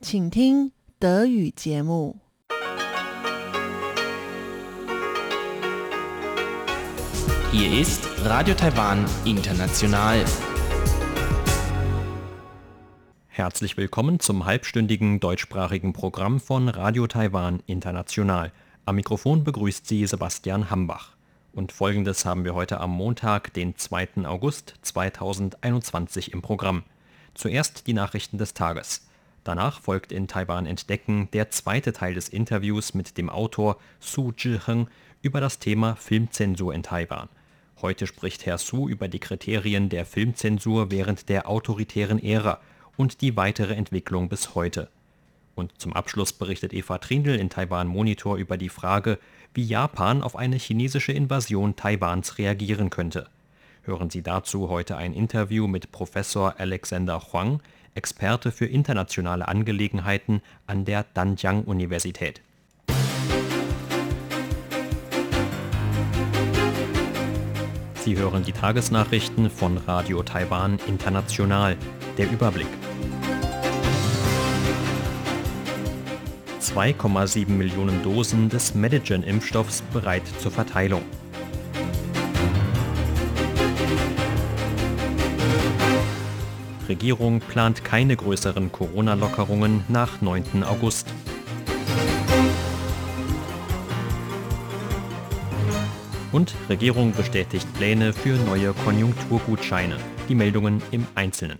请听德语节目。 Hier ist Radio Taiwan International. Herzlich willkommen zum halbstündigen deutschsprachigen Programm von Radio Taiwan International. Am Mikrofon begrüßt Sie Sebastian Hambach. Und folgendes haben wir heute am Montag, den 2. August 2021 im Programm. Zuerst die Nachrichten des Tages. Danach folgt in Taiwan Entdecken der zweite Teil des Interviews mit dem Autor Su Zhiheng über das Thema Filmzensur in Taiwan. Heute spricht Herr Su über die Kriterien der Filmzensur während der autoritären Ära und die weitere Entwicklung bis heute. Und zum Abschluss berichtet Eva Trindl in Taiwan Monitor über die Frage, wie Japan auf eine chinesische Invasion Taiwans reagieren könnte. Hören Sie dazu heute ein Interview mit Professor Alexander Huang, Experte für internationale Angelegenheiten an der Danjiang-Universität. Sie hören die Tagesnachrichten von Radio Taiwan International. Der Überblick. 2,7 Millionen Dosen des Medigen-Impfstoffs bereit zur Verteilung. Regierung plant keine größeren Corona-Lockerungen nach 9. August. Und Regierung bestätigt Pläne für neue Konjunkturgutscheine. Die Meldungen im Einzelnen.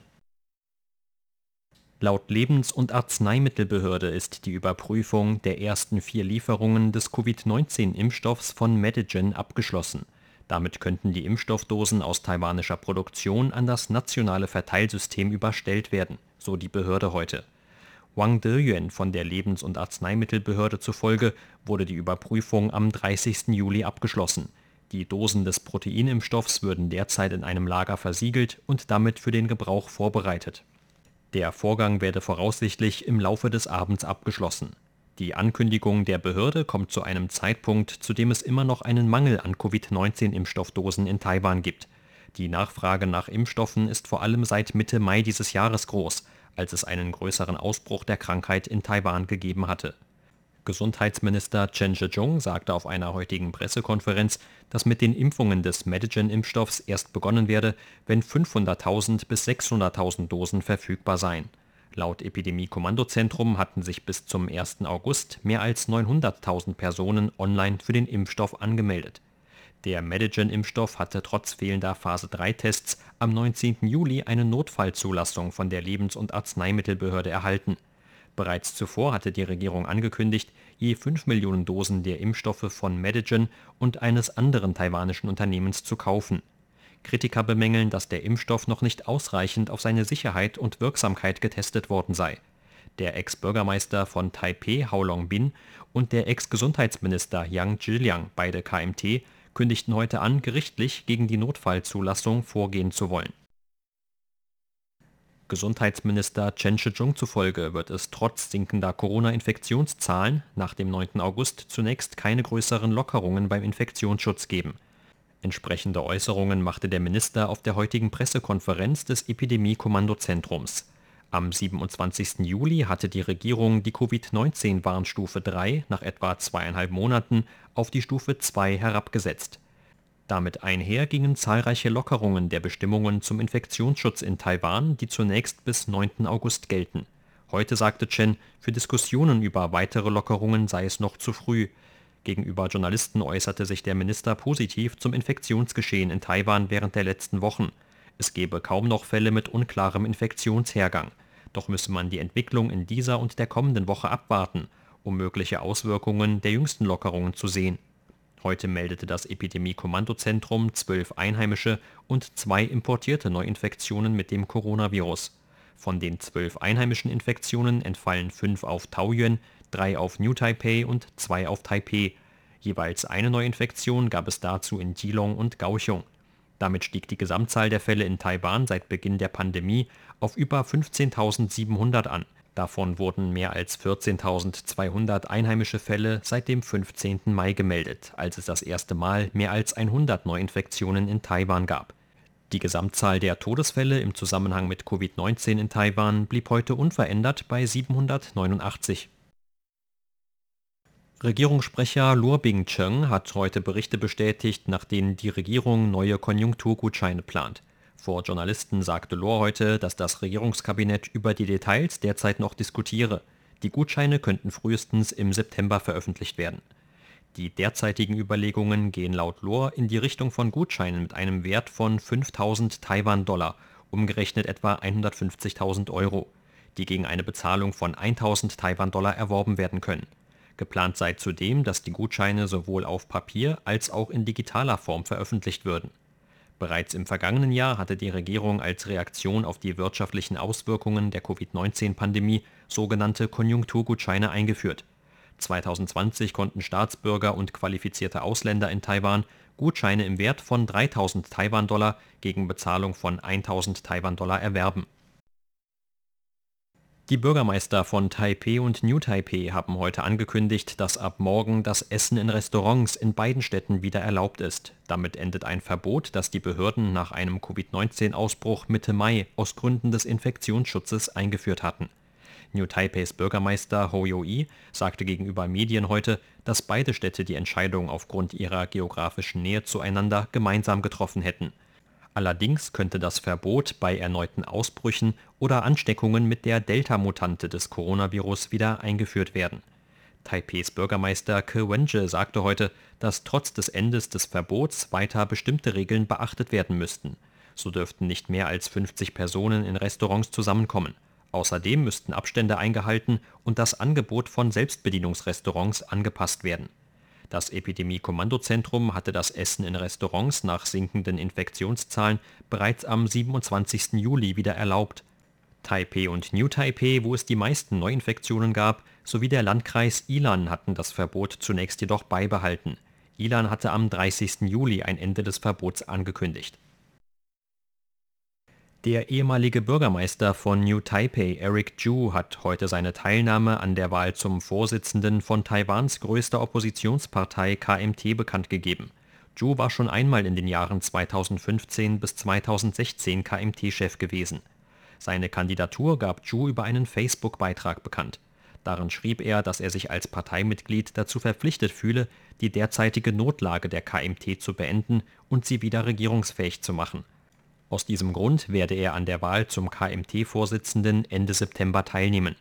Laut Lebens- und Arzneimittelbehörde ist die Überprüfung der ersten vier Lieferungen des Covid-19-Impfstoffs von Medigen abgeschlossen. Damit könnten die Impfstoffdosen aus taiwanischer Produktion an das nationale Verteilsystem überstellt werden, so die Behörde heute. Wang Deyuan von der Lebens- und Arzneimittelbehörde zufolge wurde die Überprüfung am 30. Juli abgeschlossen. Die Dosen des Proteinimpfstoffs würden derzeit in einem Lager versiegelt und damit für den Gebrauch vorbereitet. Der Vorgang werde voraussichtlich im Laufe des Abends abgeschlossen. Die Ankündigung der Behörde kommt zu einem Zeitpunkt, zu dem es immer noch einen Mangel an Covid-19-Impfstoffdosen in Taiwan gibt. Die Nachfrage nach Impfstoffen ist vor allem seit Mitte Mai dieses Jahres groß, als es einen größeren Ausbruch der Krankheit in Taiwan gegeben hatte. Gesundheitsminister Chen Shih-chung sagte auf einer heutigen Pressekonferenz, dass mit den Impfungen des Medigen-Impfstoffs erst begonnen werde, wenn 500.000 bis 600.000 Dosen verfügbar seien. Laut Epidemie-Kommandozentrum hatten sich bis zum 1. August mehr als 900.000 Personen online für den Impfstoff angemeldet. Der Medigen-Impfstoff hatte trotz fehlender Phase-3-Tests am 19. Juli eine Notfallzulassung von der Lebens- und Arzneimittelbehörde erhalten. Bereits zuvor hatte die Regierung angekündigt, je 5 Millionen Dosen der Impfstoffe von Medigen und eines anderen taiwanischen Unternehmens zu kaufen. Kritiker bemängeln, dass der Impfstoff noch nicht ausreichend auf seine Sicherheit und Wirksamkeit getestet worden sei. Der Ex-Bürgermeister von Taipeh, Haolong Bin, und der Ex-Gesundheitsminister Yang Zhiliang, beide KMT, kündigten heute an, gerichtlich gegen die Notfallzulassung vorgehen zu wollen. Gesundheitsminister Chen Shih-chung zufolge wird es trotz sinkender Corona-Infektionszahlen nach dem 9. August zunächst keine größeren Lockerungen beim Infektionsschutz geben. Entsprechende Äußerungen machte der Minister auf der heutigen Pressekonferenz des Epidemie-Kommandozentrums. Am 27. Juli hatte die Regierung die Covid-19-Warnstufe 3 nach etwa zweieinhalb Monaten auf die Stufe 2 herabgesetzt. Damit einher gingen zahlreiche Lockerungen der Bestimmungen zum Infektionsschutz in Taiwan, die zunächst bis 9. August gelten. Heute sagte Chen, für Diskussionen über weitere Lockerungen sei es noch zu früh. Gegenüber Journalisten äußerte sich der Minister positiv zum Infektionsgeschehen in Taiwan während der letzten Wochen. Es gebe kaum noch Fälle mit unklarem Infektionshergang. Doch müsse man die Entwicklung in dieser und der kommenden Woche abwarten, um mögliche Auswirkungen der jüngsten Lockerungen zu sehen. Heute meldete das Epidemie-Kommandozentrum zwölf einheimische und zwei importierte Neuinfektionen mit dem Coronavirus. Von den zwölf einheimischen Infektionen entfallen fünf auf Taoyuan, drei auf New Taipei und zwei auf Taipei. Jeweils eine Neuinfektion gab es dazu in Geelong und Kaohsiung. Damit stieg die Gesamtzahl der Fälle in Taiwan seit Beginn der Pandemie auf über 15.700 an. Davon wurden mehr als 14.200 einheimische Fälle seit dem 15. Mai gemeldet, als es das erste Mal mehr als 100 Neuinfektionen in Taiwan gab. Die Gesamtzahl der Todesfälle im Zusammenhang mit Covid-19 in Taiwan blieb heute unverändert bei 789. Regierungssprecher Luo Bing-cheng hat heute Berichte bestätigt, nach denen die Regierung neue Konjunkturgutscheine plant. Vor Journalisten sagte Lohr heute, dass das Regierungskabinett über die Details derzeit noch diskutiere. Die Gutscheine könnten frühestens im September veröffentlicht werden. Die derzeitigen Überlegungen gehen laut Lohr in die Richtung von Gutscheinen mit einem Wert von 5000 Taiwan-Dollar, umgerechnet etwa 150.000 Euro, die gegen eine Bezahlung von 1000 Taiwan-Dollar erworben werden können. Geplant sei zudem, dass die Gutscheine sowohl auf Papier als auch in digitaler Form veröffentlicht würden. Bereits im vergangenen Jahr hatte die Regierung als Reaktion auf die wirtschaftlichen Auswirkungen der Covid-19-Pandemie sogenannte Konjunkturgutscheine eingeführt. 2020 konnten Staatsbürger und qualifizierte Ausländer in Taiwan Gutscheine im Wert von 3000 Taiwan-Dollar gegen Bezahlung von 1000 Taiwan-Dollar erwerben die Bürgermeister von Taipeh und New Taipeh haben heute angekündigt, dass ab morgen das Essen in Restaurants in beiden Städten wieder erlaubt ist. Damit endet ein Verbot, das die Behörden nach einem Covid-19-Ausbruch Mitte Mai aus Gründen des Infektionsschutzes eingeführt hatten. New Taipeis Bürgermeister Ho Yo-i sagte gegenüber Medien heute, dass beide Städte die Entscheidung aufgrund ihrer geografischen Nähe zueinander gemeinsam getroffen hätten. Allerdings könnte das Verbot bei erneuten Ausbrüchen oder Ansteckungen mit der Delta-Mutante des Coronavirus wieder eingeführt werden. Taipehs Bürgermeister Ke Wenje sagte heute, dass trotz des Endes des Verbots weiter bestimmte Regeln beachtet werden müssten. So dürften nicht mehr als 50 Personen in Restaurants zusammenkommen. Außerdem müssten Abstände eingehalten und das Angebot von Selbstbedienungsrestaurants angepasst werden das Epidemie-Kommandozentrum hatte das Essen in Restaurants nach sinkenden Infektionszahlen bereits am 27. Juli wieder erlaubt. Taipeh und New Taipeh, wo es die meisten Neuinfektionen gab, sowie der Landkreis Ilan hatten das Verbot zunächst jedoch beibehalten. Ilan hatte am 30. Juli ein Ende des Verbots angekündigt der ehemalige Bürgermeister von New Taipei, Eric Chu, hat heute seine Teilnahme an der Wahl zum Vorsitzenden von Taiwans größter Oppositionspartei KMT bekannt gegeben. Zhu war schon einmal in den Jahren 2015 bis 2016 KMT-Chef gewesen. Seine Kandidatur gab Zhu über einen Facebook-Beitrag bekannt. Darin schrieb er, dass er sich als Parteimitglied dazu verpflichtet fühle, die derzeitige Notlage der KMT zu beenden und sie wieder regierungsfähig zu machen. Aus diesem Grund werde er an der Wahl zum KMT-Vorsitzenden Ende September teilnehmen.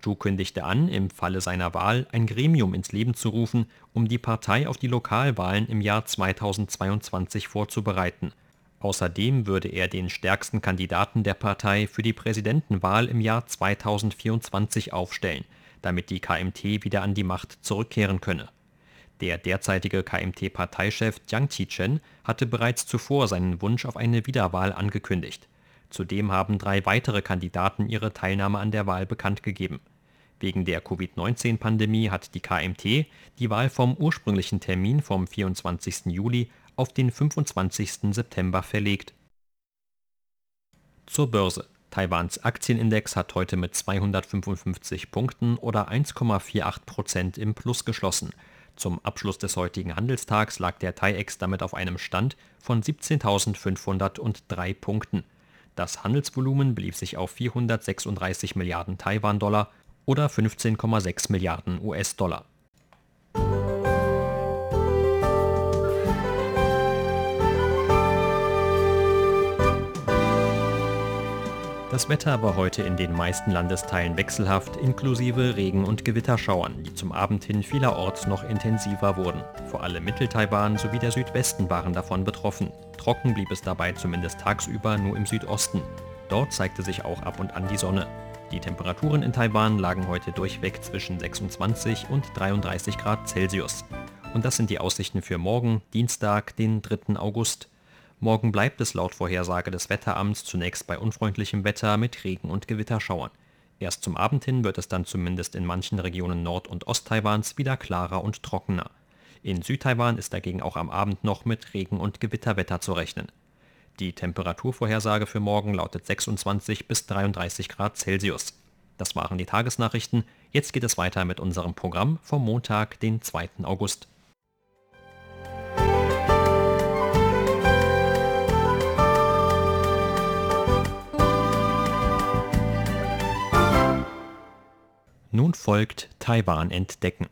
Zhu kündigte an, im Falle seiner Wahl ein Gremium ins Leben zu rufen, um die Partei auf die Lokalwahlen im Jahr 2022 vorzubereiten. Außerdem würde er den stärksten Kandidaten der Partei für die Präsidentenwahl im Jahr 2024 aufstellen, damit die KMT wieder an die Macht zurückkehren könne der derzeitige KMT-Parteichef Jiang Qichen hatte bereits zuvor seinen Wunsch auf eine Wiederwahl angekündigt. Zudem haben drei weitere Kandidaten ihre Teilnahme an der Wahl bekannt gegeben. Wegen der Covid-19-Pandemie hat die KMT die Wahl vom ursprünglichen Termin vom 24. Juli auf den 25. September verlegt. Zur Börse. Taiwans Aktienindex hat heute mit 255 Punkten oder 1,48 Prozent im Plus geschlossen. Zum Abschluss des heutigen Handelstags lag der TAIEX damit auf einem Stand von 17.503 Punkten. Das Handelsvolumen belief sich auf 436 Milliarden Taiwan-Dollar oder 15,6 Milliarden US-Dollar Das Wetter war heute in den meisten Landesteilen wechselhaft, inklusive Regen- und Gewitterschauern, die zum Abend hin vielerorts noch intensiver wurden. Vor allem Mitteltaiwan sowie der Südwesten waren davon betroffen. Trocken blieb es dabei zumindest tagsüber nur im Südosten. Dort zeigte sich auch ab und an die Sonne. Die Temperaturen in Taiwan lagen heute durchweg zwischen 26 und 33 Grad Celsius. Und das sind die Aussichten für morgen, Dienstag, den 3. August. Morgen bleibt es laut Vorhersage des Wetteramts zunächst bei unfreundlichem Wetter mit Regen- und Gewitterschauern. Erst zum Abend hin wird es dann zumindest in manchen Regionen Nord- und Osttaiwans wieder klarer und trockener. In Südtaiwan ist dagegen auch am Abend noch mit Regen- und Gewitterwetter zu rechnen. Die Temperaturvorhersage für morgen lautet 26 bis 33 Grad Celsius. Das waren die Tagesnachrichten. Jetzt geht es weiter mit unserem Programm vom Montag, den 2. August. Nun folgt Taiwan entdecken.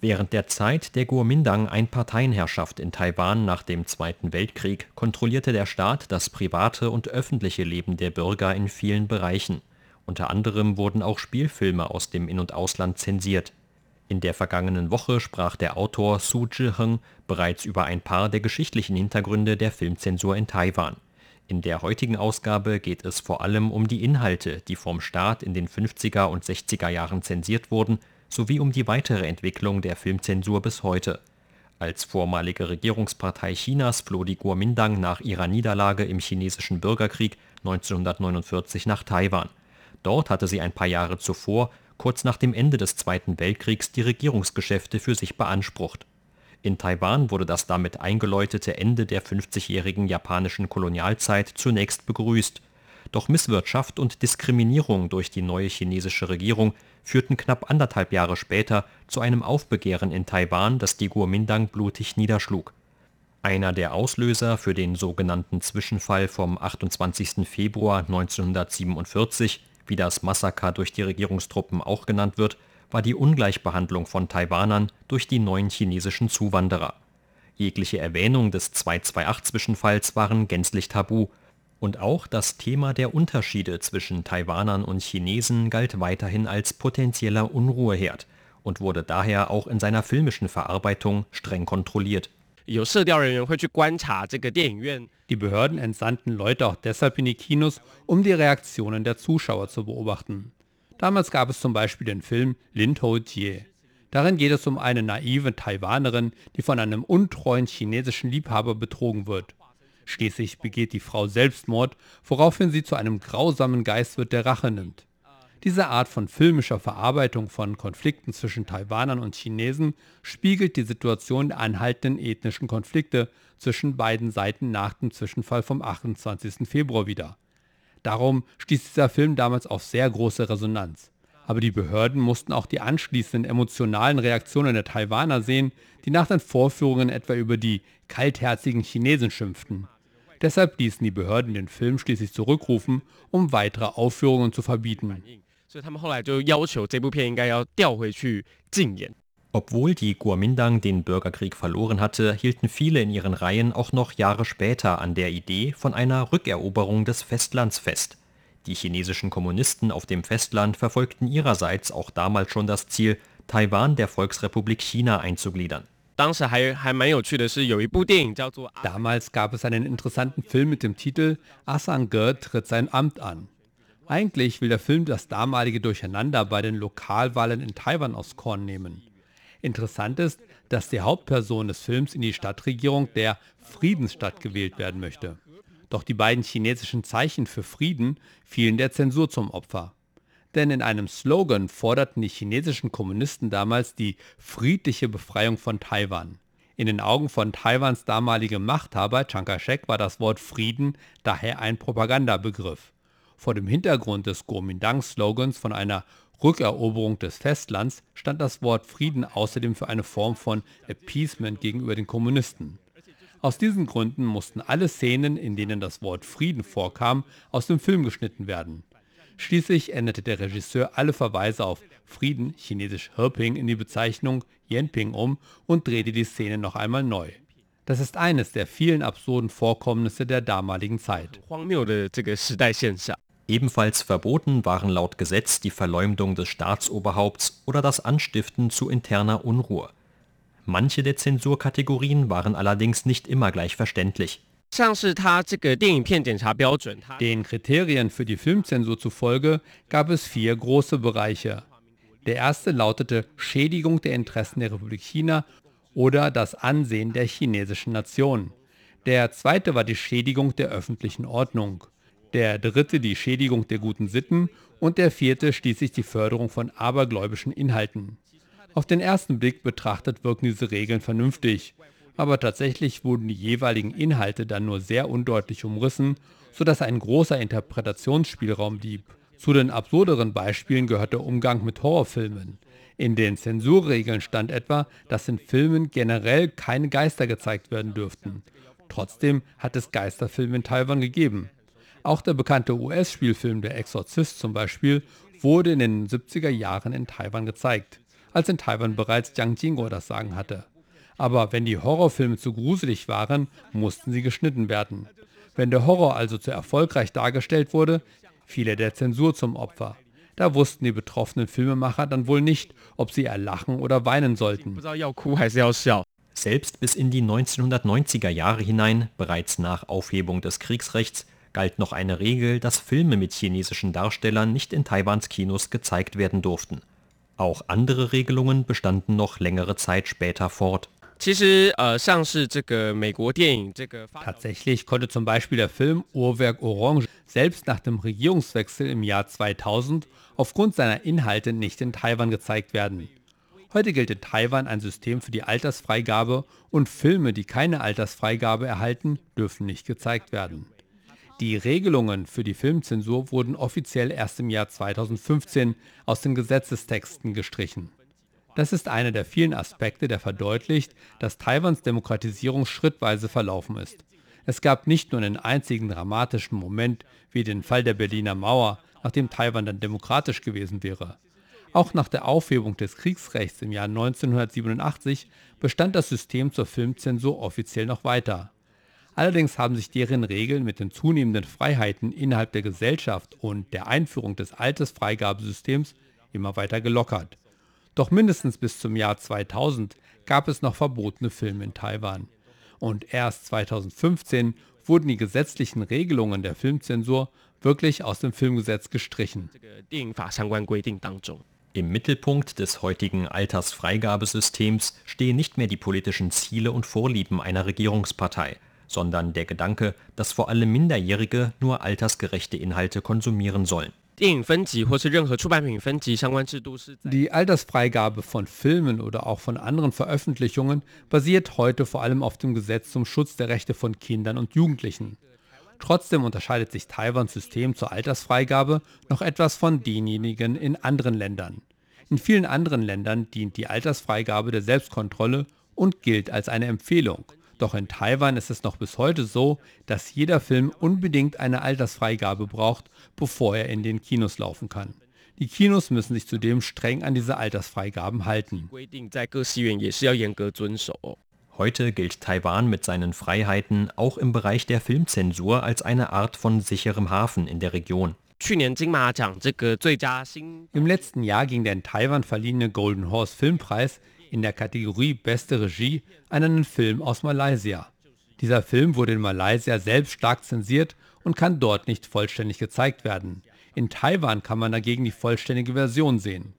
Während der Zeit der Kuomintang-Einparteienherrschaft in Taiwan nach dem Zweiten Weltkrieg kontrollierte der Staat das private und öffentliche Leben der Bürger in vielen Bereichen. Unter anderem wurden auch Spielfilme aus dem In und Ausland zensiert. In der vergangenen Woche sprach der Autor Su Zhiheng bereits über ein paar der geschichtlichen Hintergründe der Filmzensur in Taiwan. In der heutigen Ausgabe geht es vor allem um die Inhalte, die vom Staat in den 50er und 60er Jahren zensiert wurden sowie um die weitere Entwicklung der Filmzensur bis heute. Als vormalige Regierungspartei Chinas floh die Kuomintang nach ihrer Niederlage im chinesischen Bürgerkrieg 1949 nach Taiwan. Dort hatte sie ein paar Jahre zuvor, kurz nach dem Ende des Zweiten Weltkriegs, die Regierungsgeschäfte für sich beansprucht. In Taiwan wurde das damit eingeläutete Ende der 50-jährigen japanischen Kolonialzeit zunächst begrüßt. Doch Misswirtschaft und Diskriminierung durch die neue chinesische Regierung führten knapp anderthalb Jahre später zu einem Aufbegehren in Taiwan, das die Kuomintang blutig niederschlug. Einer der Auslöser für den sogenannten Zwischenfall vom 28. Februar 1947, wie das Massaker durch die Regierungstruppen auch genannt wird, war die Ungleichbehandlung von Taiwanern durch die neuen chinesischen Zuwanderer. Jegliche Erwähnung des 228-Zwischenfalls waren gänzlich tabu und auch das Thema der Unterschiede zwischen Taiwanern und Chinesen galt weiterhin als potenzieller Unruheherd und wurde daher auch in seiner filmischen Verarbeitung streng kontrolliert. Die Behörden entsandten Leute auch deshalb in die Kinos, um die Reaktionen der Zuschauer zu beobachten. Damals gab es zum Beispiel den Film Lin Tou Jie. Darin geht es um eine naive Taiwanerin, die von einem untreuen chinesischen Liebhaber betrogen wird. Schließlich begeht die Frau Selbstmord, woraufhin sie zu einem grausamen Geist wird, der Rache nimmt. Diese Art von filmischer Verarbeitung von Konflikten zwischen Taiwanern und Chinesen spiegelt die Situation der anhaltenden ethnischen Konflikte zwischen beiden Seiten nach dem Zwischenfall vom 28. Februar wider. Darum stieß dieser Film damals auf sehr große Resonanz. Aber die Behörden mussten auch die anschließenden emotionalen Reaktionen der Taiwaner sehen, die nach den Vorführungen etwa über die kaltherzigen Chinesen schimpften. Deshalb ließen die Behörden den Film schließlich zurückrufen, um weitere Aufführungen zu verbieten. Obwohl die Kuomintang den Bürgerkrieg verloren hatte, hielten viele in ihren Reihen auch noch Jahre später an der Idee von einer Rückeroberung des Festlands fest. Die chinesischen Kommunisten auf dem Festland verfolgten ihrerseits auch damals schon das Ziel, Taiwan der Volksrepublik China einzugliedern. Damals gab es einen interessanten Film mit dem Titel Asange tritt sein Amt an. Eigentlich will der Film das damalige Durcheinander bei den Lokalwahlen in Taiwan aufs Korn nehmen. Interessant ist, dass die Hauptperson des Films in die Stadtregierung der Friedensstadt gewählt werden möchte. Doch die beiden chinesischen Zeichen für Frieden fielen der Zensur zum Opfer denn in einem Slogan forderten die chinesischen Kommunisten damals die friedliche Befreiung von Taiwan. In den Augen von Taiwans damaligem Machthaber Chiang Kai-shek war das Wort Frieden daher ein Propagandabegriff. Vor dem Hintergrund des Kuomintang-Slogans von einer Rückeroberung des Festlands stand das Wort Frieden außerdem für eine Form von Appeasement gegenüber den Kommunisten. Aus diesen Gründen mussten alle Szenen, in denen das Wort Frieden vorkam, aus dem Film geschnitten werden. Schließlich änderte der Regisseur alle Verweise auf Frieden, chinesisch Herping, in die Bezeichnung Yenping um und drehte die Szene noch einmal neu. Das ist eines der vielen absurden Vorkommnisse der damaligen Zeit. Ebenfalls verboten waren laut Gesetz die Verleumdung des Staatsoberhaupts oder das Anstiften zu interner Unruhe. Manche der Zensurkategorien waren allerdings nicht immer gleich verständlich. Den Kriterien für die Filmzensur zufolge gab es vier große Bereiche. Der erste lautete Schädigung der Interessen der Republik China oder das Ansehen der chinesischen Nation. Der zweite war die Schädigung der öffentlichen Ordnung. Der dritte die Schädigung der guten Sitten und der vierte schließlich die Förderung von abergläubischen Inhalten. Auf den ersten Blick betrachtet wirken diese Regeln vernünftig aber tatsächlich wurden die jeweiligen Inhalte dann nur sehr undeutlich umrissen, sodass ein großer Interpretationsspielraum blieb. Zu den absurderen Beispielen gehört der Umgang mit Horrorfilmen. In den Zensurregeln stand etwa, dass in Filmen generell keine Geister gezeigt werden dürften. Trotzdem hat es Geisterfilme in Taiwan gegeben. Auch der bekannte US-Spielfilm Der Exorzist zum Beispiel wurde in den 70er Jahren in Taiwan gezeigt, als in Taiwan bereits Jiang Jingo das Sagen hatte. Aber wenn die Horrorfilme zu gruselig waren, mussten sie geschnitten werden. Wenn der Horror also zu erfolgreich dargestellt wurde, fiel er der Zensur zum Opfer. Da wussten die betroffenen Filmemacher dann wohl nicht, ob sie erlachen oder weinen sollten. Selbst bis in die 1990er Jahre hinein, bereits nach Aufhebung des Kriegsrechts, galt noch eine Regel, dass Filme mit chinesischen Darstellern nicht in Taiwans Kinos gezeigt werden durften. Auch andere Regelungen bestanden noch längere Zeit später fort. Tatsächlich konnte zum Beispiel der Film Uhrwerk Orange selbst nach dem Regierungswechsel im Jahr 2000 aufgrund seiner Inhalte nicht in Taiwan gezeigt werden. Heute gilt in Taiwan ein System für die Altersfreigabe und Filme, die keine Altersfreigabe erhalten, dürfen nicht gezeigt werden. Die Regelungen für die Filmzensur wurden offiziell erst im Jahr 2015 aus den Gesetzestexten gestrichen. Das ist einer der vielen Aspekte, der verdeutlicht, dass Taiwans Demokratisierung schrittweise verlaufen ist. Es gab nicht nur einen einzigen dramatischen Moment wie den Fall der Berliner Mauer, nachdem Taiwan dann demokratisch gewesen wäre. Auch nach der Aufhebung des Kriegsrechts im Jahr 1987 bestand das System zur Filmzensur offiziell noch weiter. Allerdings haben sich deren Regeln mit den zunehmenden Freiheiten innerhalb der Gesellschaft und der Einführung des Altersfreigabesystems immer weiter gelockert. Doch mindestens bis zum Jahr 2000 gab es noch verbotene Filme in Taiwan. Und erst 2015 wurden die gesetzlichen Regelungen der Filmzensur wirklich aus dem Filmgesetz gestrichen. Im Mittelpunkt des heutigen Altersfreigabesystems stehen nicht mehr die politischen Ziele und Vorlieben einer Regierungspartei, sondern der Gedanke, dass vor allem Minderjährige nur altersgerechte Inhalte konsumieren sollen. Die Altersfreigabe von Filmen oder auch von anderen Veröffentlichungen basiert heute vor allem auf dem Gesetz zum Schutz der Rechte von Kindern und Jugendlichen. Trotzdem unterscheidet sich Taiwans System zur Altersfreigabe noch etwas von denjenigen in anderen Ländern. In vielen anderen Ländern dient die Altersfreigabe der Selbstkontrolle und gilt als eine Empfehlung. Doch in Taiwan ist es noch bis heute so, dass jeder Film unbedingt eine Altersfreigabe braucht, bevor er in den Kinos laufen kann. Die Kinos müssen sich zudem streng an diese Altersfreigaben halten. Heute gilt Taiwan mit seinen Freiheiten auch im Bereich der Filmzensur als eine Art von sicherem Hafen in der Region. Im letzten Jahr ging der in Taiwan verliehene Golden Horse Filmpreis in der Kategorie Beste Regie an einen Film aus Malaysia. Dieser Film wurde in Malaysia selbst stark zensiert und kann dort nicht vollständig gezeigt werden. In Taiwan kann man dagegen die vollständige Version sehen.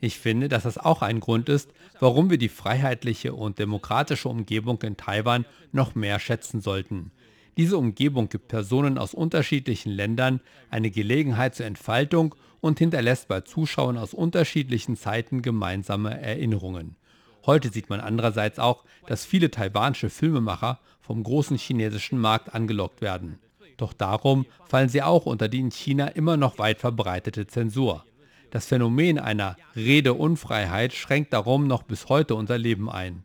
Ich finde, dass das auch ein Grund ist, warum wir die freiheitliche und demokratische Umgebung in Taiwan noch mehr schätzen sollten. Diese Umgebung gibt Personen aus unterschiedlichen Ländern eine Gelegenheit zur Entfaltung und hinterlässt bei Zuschauern aus unterschiedlichen Zeiten gemeinsame Erinnerungen. Heute sieht man andererseits auch, dass viele taiwanische Filmemacher vom großen chinesischen Markt angelockt werden. Doch darum fallen sie auch unter die in China immer noch weit verbreitete Zensur. Das Phänomen einer Redeunfreiheit schränkt darum noch bis heute unser Leben ein.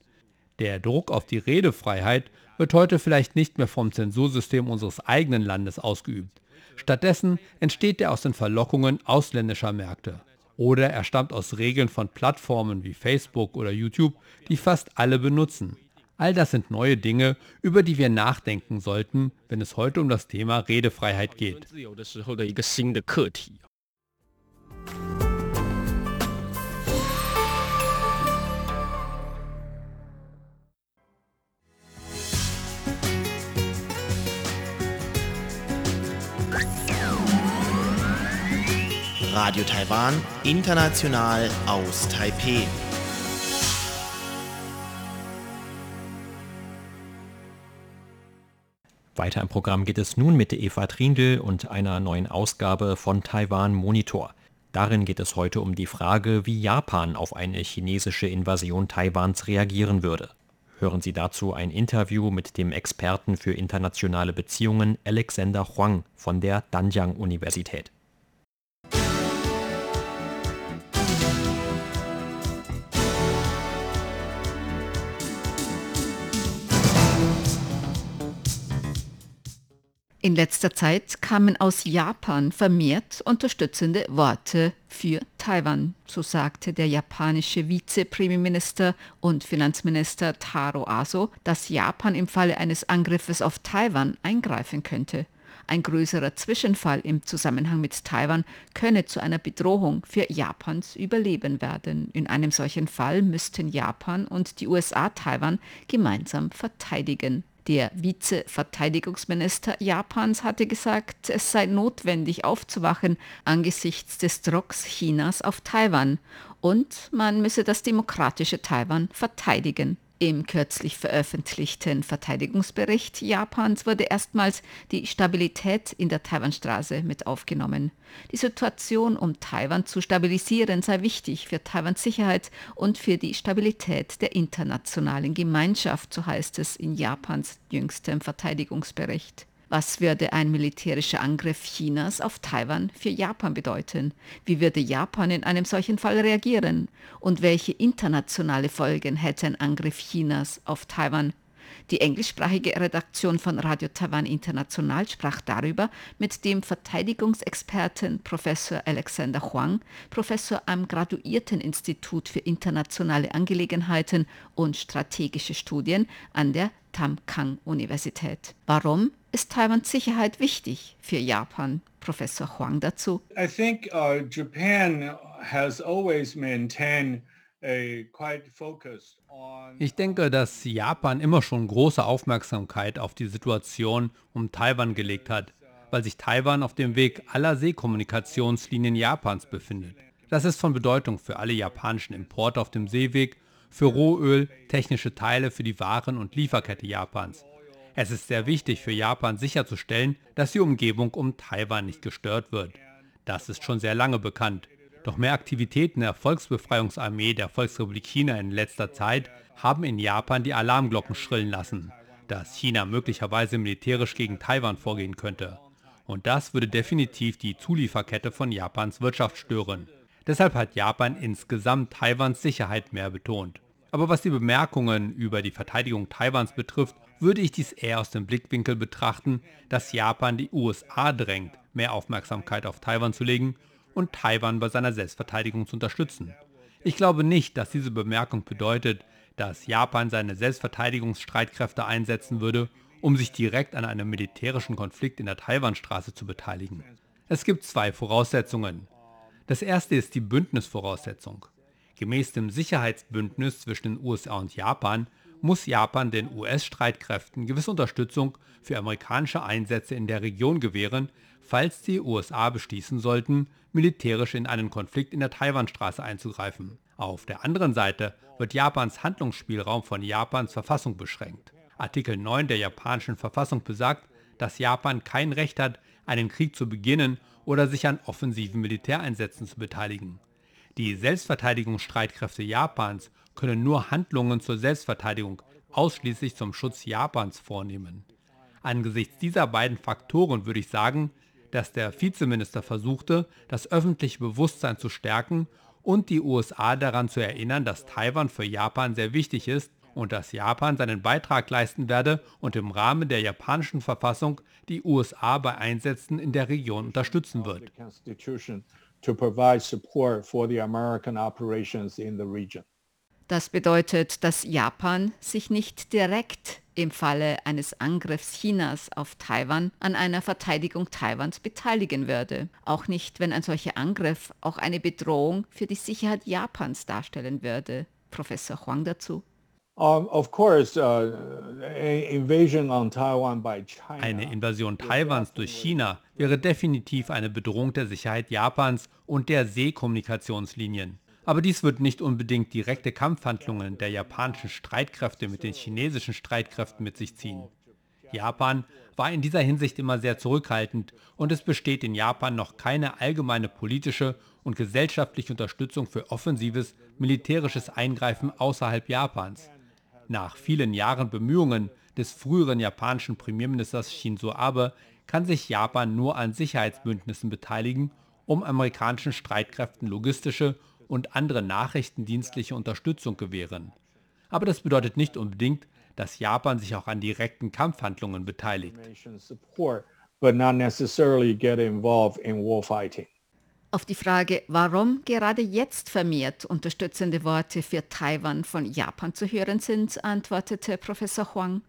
Der Druck auf die Redefreiheit wird heute vielleicht nicht mehr vom Zensursystem unseres eigenen Landes ausgeübt. Stattdessen entsteht er aus den Verlockungen ausländischer Märkte oder er stammt aus Regeln von Plattformen wie Facebook oder YouTube, die fast alle benutzen. All das sind neue Dinge, über die wir nachdenken sollten, wenn es heute um das Thema Redefreiheit geht. Radio Taiwan, international aus Taipeh. Weiter im Programm geht es nun mit Eva Trindl und einer neuen Ausgabe von Taiwan Monitor. Darin geht es heute um die Frage, wie Japan auf eine chinesische Invasion Taiwans reagieren würde. Hören Sie dazu ein Interview mit dem Experten für internationale Beziehungen Alexander Huang von der Danjiang Universität. In letzter Zeit kamen aus Japan vermehrt unterstützende Worte für Taiwan, so sagte der japanische Vize-Premierminister und Finanzminister Taro Aso, dass Japan im Falle eines Angriffes auf Taiwan eingreifen könnte. Ein größerer Zwischenfall im Zusammenhang mit Taiwan könne zu einer Bedrohung für Japans Überleben werden. In einem solchen Fall müssten Japan und die USA Taiwan gemeinsam verteidigen. Der Vize-Verteidigungsminister Japans hatte gesagt, es sei notwendig aufzuwachen angesichts des Drucks Chinas auf Taiwan und man müsse das demokratische Taiwan verteidigen. Im kürzlich veröffentlichten Verteidigungsbericht Japans wurde erstmals die Stabilität in der Taiwanstraße mit aufgenommen. Die Situation um Taiwan zu stabilisieren sei wichtig für Taiwans Sicherheit und für die Stabilität der internationalen Gemeinschaft, so heißt es in Japans jüngstem Verteidigungsbericht. Was würde ein militärischer Angriff Chinas auf Taiwan für Japan bedeuten? Wie würde Japan in einem solchen Fall reagieren? Und welche internationale Folgen hätte ein Angriff Chinas auf Taiwan? Die englischsprachige Redaktion von Radio Taiwan International sprach darüber mit dem Verteidigungsexperten Professor Alexander Huang, Professor am Graduierteninstitut für internationale Angelegenheiten und strategische Studien an der Tamkang-Universität. Warum ist Taiwans Sicherheit wichtig für Japan? Professor Huang dazu. I think uh, Japan has always maintained ich denke, dass Japan immer schon große Aufmerksamkeit auf die Situation um Taiwan gelegt hat, weil sich Taiwan auf dem Weg aller Seekommunikationslinien Japans befindet. Das ist von Bedeutung für alle japanischen Importe auf dem Seeweg für Rohöl, technische Teile für die Waren- und Lieferkette Japans. Es ist sehr wichtig für Japan sicherzustellen, dass die Umgebung um Taiwan nicht gestört wird. Das ist schon sehr lange bekannt. Doch mehr Aktivitäten der Volksbefreiungsarmee der Volksrepublik China in letzter Zeit haben in Japan die Alarmglocken schrillen lassen, dass China möglicherweise militärisch gegen Taiwan vorgehen könnte. Und das würde definitiv die Zulieferkette von Japans Wirtschaft stören. Deshalb hat Japan insgesamt Taiwans Sicherheit mehr betont. Aber was die Bemerkungen über die Verteidigung Taiwans betrifft, würde ich dies eher aus dem Blickwinkel betrachten, dass Japan die USA drängt, mehr Aufmerksamkeit auf Taiwan zu legen und Taiwan bei seiner Selbstverteidigung zu unterstützen. Ich glaube nicht, dass diese Bemerkung bedeutet, dass Japan seine Selbstverteidigungsstreitkräfte einsetzen würde, um sich direkt an einem militärischen Konflikt in der Taiwanstraße zu beteiligen. Es gibt zwei Voraussetzungen. Das erste ist die Bündnisvoraussetzung. Gemäß dem Sicherheitsbündnis zwischen den USA und Japan muss Japan den US-Streitkräften gewisse Unterstützung für amerikanische Einsätze in der Region gewähren, falls die USA beschließen sollten, militärisch in einen Konflikt in der Taiwanstraße einzugreifen. Auf der anderen Seite wird Japans Handlungsspielraum von Japans Verfassung beschränkt. Artikel 9 der japanischen Verfassung besagt, dass Japan kein Recht hat, einen Krieg zu beginnen oder sich an offensiven Militäreinsätzen zu beteiligen. Die Selbstverteidigungsstreitkräfte Japans können nur Handlungen zur Selbstverteidigung ausschließlich zum Schutz Japans vornehmen. Angesichts dieser beiden Faktoren würde ich sagen, dass der Vizeminister versuchte, das öffentliche Bewusstsein zu stärken und die USA daran zu erinnern, dass Taiwan für Japan sehr wichtig ist und dass Japan seinen Beitrag leisten werde und im Rahmen der japanischen Verfassung die USA bei Einsätzen in der Region unterstützen wird. Das bedeutet, dass Japan sich nicht direkt im Falle eines Angriffs Chinas auf Taiwan an einer Verteidigung Taiwans beteiligen würde. Auch nicht, wenn ein solcher Angriff auch eine Bedrohung für die Sicherheit Japans darstellen würde. Professor Huang dazu. Uh, eine Invasion Taiwans durch China wäre definitiv eine Bedrohung der Sicherheit Japans und der Seekommunikationslinien. Aber dies wird nicht unbedingt direkte Kampfhandlungen der japanischen Streitkräfte mit den chinesischen Streitkräften mit sich ziehen. Japan war in dieser Hinsicht immer sehr zurückhaltend und es besteht in Japan noch keine allgemeine politische und gesellschaftliche Unterstützung für offensives militärisches Eingreifen außerhalb Japans. Nach vielen Jahren Bemühungen des früheren japanischen Premierministers Shinzo Abe kann sich Japan nur an Sicherheitsbündnissen beteiligen, um amerikanischen Streitkräften logistische und andere nachrichtendienstliche Unterstützung gewähren. Aber das bedeutet nicht unbedingt, dass Japan sich auch an direkten Kampfhandlungen beteiligt. but not necessarily get involved in warfighting. Auf die Frage, warum gerade jetzt vermehrt unterstützende Worte für Taiwan von Japan zu hören sind, antwortete Professor Huang.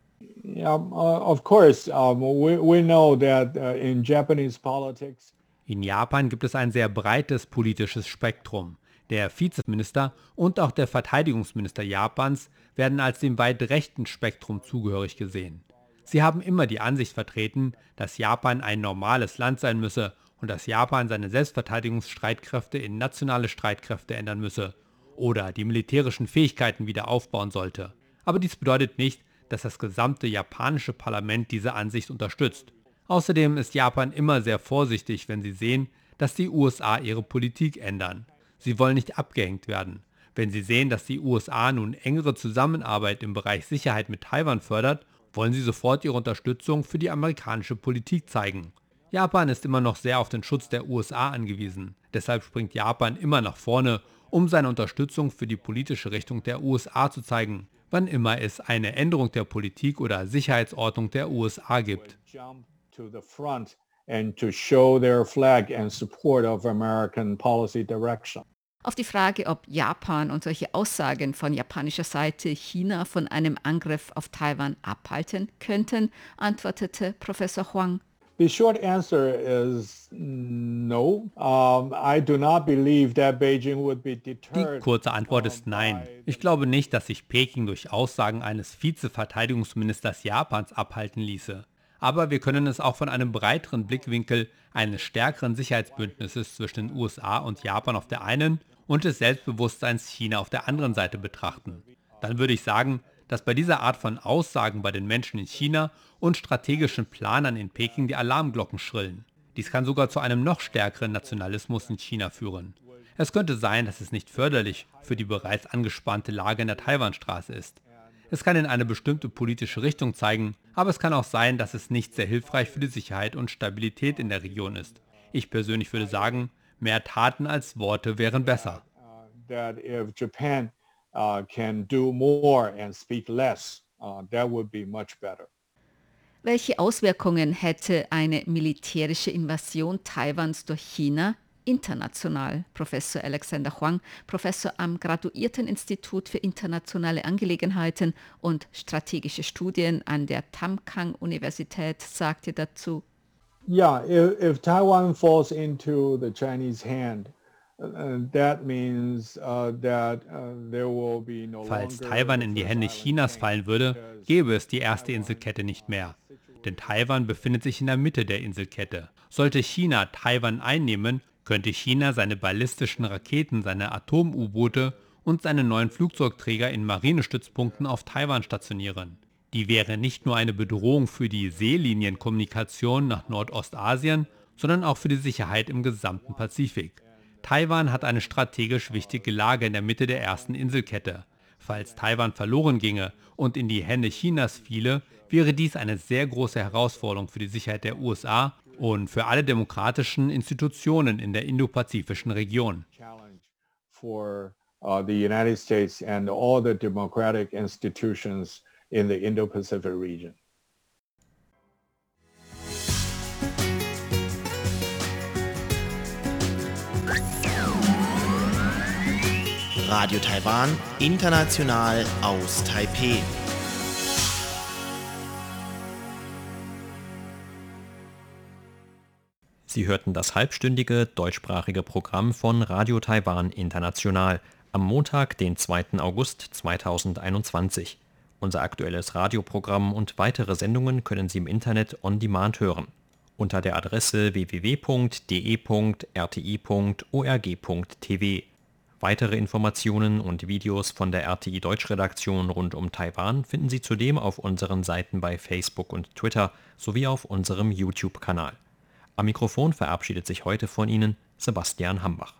Yeah, uh, of course, um, we, we know that uh, in Japanese politics, In Japan gibt es ein sehr breites politisches Spektrum. Der Vizeminister und auch der Verteidigungsminister Japans werden als dem weit rechten Spektrum zugehörig gesehen. Sie haben immer die Ansicht vertreten, dass Japan ein normales Land sein müsse und dass Japan seine Selbstverteidigungsstreitkräfte in nationale Streitkräfte ändern müsse oder die militärischen Fähigkeiten wieder aufbauen sollte. Aber dies bedeutet nicht, dass das gesamte japanische Parlament diese Ansicht unterstützt. Außerdem ist Japan immer sehr vorsichtig, wenn sie sehen, dass die USA ihre Politik ändern. Sie wollen nicht abgehängt werden. Wenn sie sehen, dass die USA nun engere Zusammenarbeit im Bereich Sicherheit mit Taiwan fördert, wollen sie sofort ihre Unterstützung für die amerikanische Politik zeigen. Japan ist immer noch sehr auf den Schutz der USA angewiesen. Deshalb springt Japan immer nach vorne, um seine Unterstützung für die politische Richtung der USA zu zeigen, wann immer es eine Änderung der Politik oder Sicherheitsordnung der USA gibt. jump to the front and to show their flag and support of American policy direction. Auf die Frage, ob Japan und solche Aussagen von japanischer Seite China von einem Angriff auf Taiwan abhalten könnten, antwortete Professor Huang. The short answer is no. Um, I do not believe that Beijing would be Die deterred. kurze Antwort ist nein. Ich glaube nicht, dass sich Peking durch Aussagen eines Vizeverteidigungsministers Japans abhalten ließe. Aber wir können es auch von einem breiteren Blickwinkel eines stärkeren Sicherheitsbündnisses zwischen den USA und Japan auf der einen und des Selbstbewusstseins China auf der anderen Seite betrachten. Dann würde ich sagen, dass bei dieser Art von Aussagen bei den Menschen in China und strategischen Planern in Peking die Alarmglocken schrillen. Dies kann sogar zu einem noch stärkeren Nationalismus in China führen. Es könnte sein, dass es nicht förderlich für die bereits angespannte Lage in der Taiwanstraße ist. Es kann in eine bestimmte politische Richtung zeigen, aber es kann auch sein, dass es nicht sehr hilfreich für die Sicherheit und Stabilität in der Region ist. Ich persönlich würde sagen, mehr Taten als Worte wären besser. uh, that if Japan uh, can do more and speak less, uh, that would be much better. Welche Auswirkungen hätte eine militärische Invasion Taiwans durch China international? Professor Alexander Huang, Professor am Graduierteninstitut für internationale Angelegenheiten und strategische Studien an der Tamkang-Universität, sagte dazu. Yeah, if, if Taiwan falls into the Chinese hand, uh, uh, uh, Falls Taiwan in die Hände Chinas fallen würde, gäbe es die erste Inselkette nicht mehr. Denn Taiwan befindet sich in der Mitte der Inselkette. Sollte China Taiwan einnehmen, könnte China seine ballistischen Raketen, seine Atom-U-Boote und seine neuen Flugzeugträger in Marinestützpunkten auf Taiwan stationieren. Die wäre nicht nur eine Bedrohung für die Seelinienkommunikation nach Nordostasien, sondern auch für die Sicherheit im gesamten Pazifik. Taiwan hat eine strategisch wichtige Lage in der Mitte der ersten Inselkette. Falls Taiwan verloren ginge und in die Hände Chinas fiele, wäre dies eine sehr große Herausforderung für die Sicherheit der USA und für alle demokratischen Institutionen in der indopazifischen Region. challenge Radio Taiwan, international aus Taipeh. Sie hörten das halbstündige deutschsprachige Programm von Radio Taiwan International am Montag, den 2. August 2021. Unser aktuelles Radioprogramm und weitere Sendungen können Sie im Internet on demand hören. Unter der Adresse www.de.rti.org.tv. Weitere Informationen und Videos von der RTI Deutschredaktion rund um Taiwan finden Sie zudem auf unseren Seiten bei Facebook und Twitter sowie auf unserem YouTube-Kanal. Am Mikrofon verabschiedet sich heute von Ihnen Sebastian Hambach.